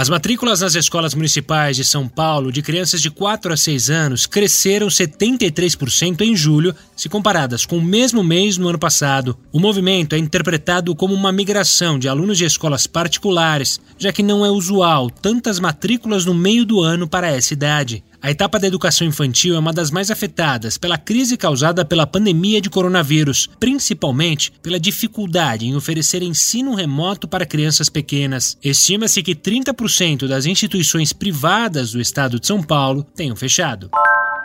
As matrículas nas escolas municipais de São Paulo de crianças de 4 a 6 anos cresceram 73% em julho, se comparadas com o mesmo mês no ano passado. O movimento é interpretado como uma migração de alunos de escolas particulares, já que não é usual tantas matrículas no meio do ano para essa idade. A etapa da educação infantil é uma das mais afetadas pela crise causada pela pandemia de coronavírus, principalmente pela dificuldade em oferecer ensino remoto para crianças pequenas. Estima-se que 30% das instituições privadas do estado de São Paulo tenham fechado.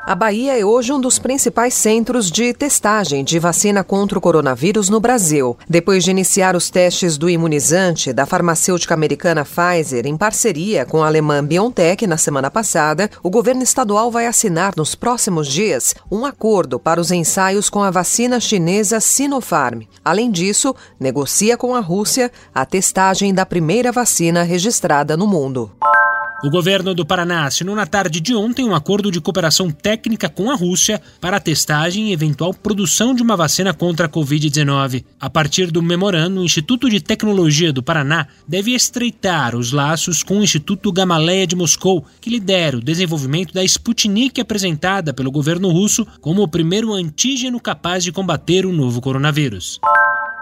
A Bahia é hoje um dos principais centros de testagem de vacina contra o coronavírus no Brasil. Depois de iniciar os testes do imunizante da farmacêutica americana Pfizer em parceria com a alemã BioNTech na semana passada, o governo estadual vai assinar nos próximos dias um acordo para os ensaios com a vacina chinesa Sinopharm. Além disso, negocia com a Rússia a testagem da primeira vacina registrada no mundo. O governo do Paraná assinou na tarde de ontem um acordo de cooperação técnica com a Rússia para a testagem e eventual produção de uma vacina contra a Covid-19. A partir do memorando, o Instituto de Tecnologia do Paraná deve estreitar os laços com o Instituto Gamaleya de Moscou, que lidera o desenvolvimento da Sputnik apresentada pelo governo russo como o primeiro antígeno capaz de combater o novo coronavírus.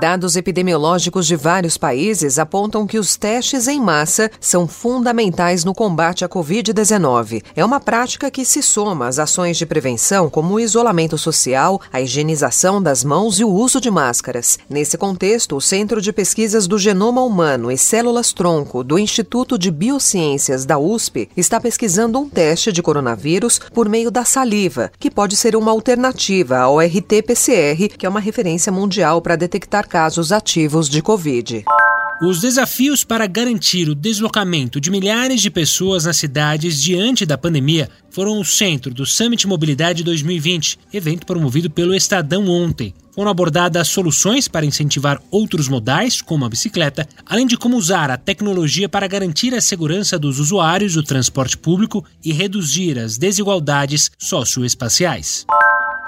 Dados epidemiológicos de vários países apontam que os testes em massa são fundamentais no combate à Covid-19. É uma prática que se soma às ações de prevenção, como o isolamento social, a higienização das mãos e o uso de máscaras. Nesse contexto, o Centro de Pesquisas do Genoma Humano e Células-Tronco do Instituto de Biociências da USP está pesquisando um teste de coronavírus por meio da saliva, que pode ser uma alternativa ao RT-PCR, que é uma referência mundial para detectar casos ativos de Covid. Os desafios para garantir o deslocamento de milhares de pessoas nas cidades diante da pandemia foram o centro do Summit Mobilidade 2020, evento promovido pelo Estadão ontem. Foram abordadas soluções para incentivar outros modais, como a bicicleta, além de como usar a tecnologia para garantir a segurança dos usuários do transporte público e reduzir as desigualdades socioespaciais.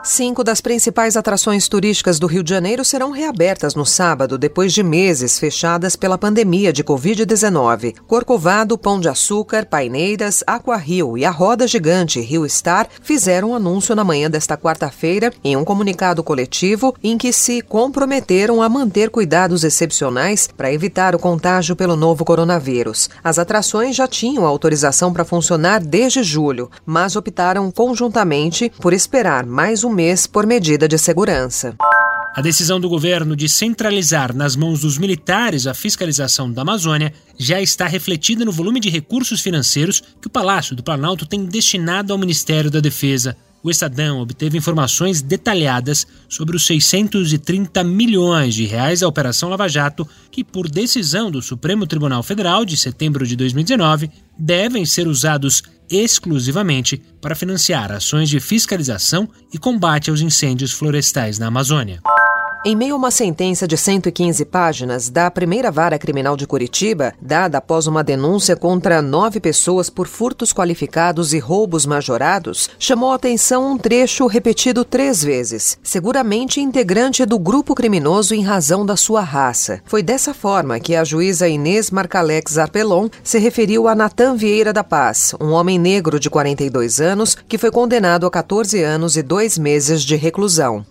Cinco das principais atrações turísticas do Rio de Janeiro serão reabertas no sábado, depois de meses fechadas pela pandemia de Covid-19. Corcovado, Pão de Açúcar, Paineiras, Aqua Rio e a Roda Gigante Rio Star fizeram anúncio na manhã desta quarta-feira em um comunicado coletivo em que se comprometeram a manter cuidados excepcionais para evitar o contágio pelo novo coronavírus. As atrações já tinham autorização para funcionar desde julho, mas optaram conjuntamente por esperar mais um mês por medida de segurança. A decisão do governo de centralizar nas mãos dos militares a fiscalização da Amazônia já está refletida no volume de recursos financeiros que o Palácio do Planalto tem destinado ao Ministério da Defesa. O Estadão obteve informações detalhadas sobre os 630 milhões de reais da Operação Lava Jato, que, por decisão do Supremo Tribunal Federal de setembro de 2019, devem ser usados exclusivamente para financiar ações de fiscalização e combate aos incêndios florestais na Amazônia. Em meio a uma sentença de 115 páginas da primeira vara criminal de Curitiba, dada após uma denúncia contra nove pessoas por furtos qualificados e roubos majorados, chamou a atenção um trecho repetido três vezes, seguramente integrante do grupo criminoso em razão da sua raça. Foi dessa forma que a juíza Inês Marcalex Arpelon se referiu a Natan Vieira da Paz, um homem negro de 42 anos que foi condenado a 14 anos e dois meses de reclusão.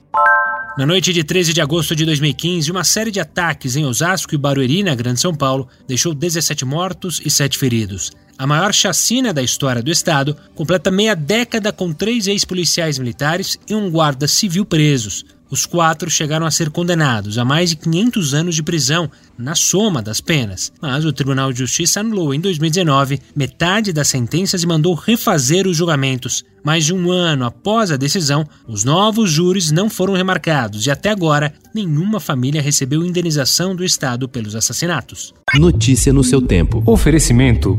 Na noite de 13 de agosto de 2015, uma série de ataques em Osasco e Barueri, na Grande São Paulo, deixou 17 mortos e 7 feridos. A maior chacina da história do estado completa meia década com três ex-policiais militares e um guarda civil presos. Os quatro chegaram a ser condenados a mais de 500 anos de prisão na soma das penas, mas o Tribunal de Justiça anulou em 2019 metade das sentenças e mandou refazer os julgamentos. Mais de um ano após a decisão, os novos júris não foram remarcados e até agora nenhuma família recebeu indenização do Estado pelos assassinatos. Notícia no seu tempo. Oferecimento: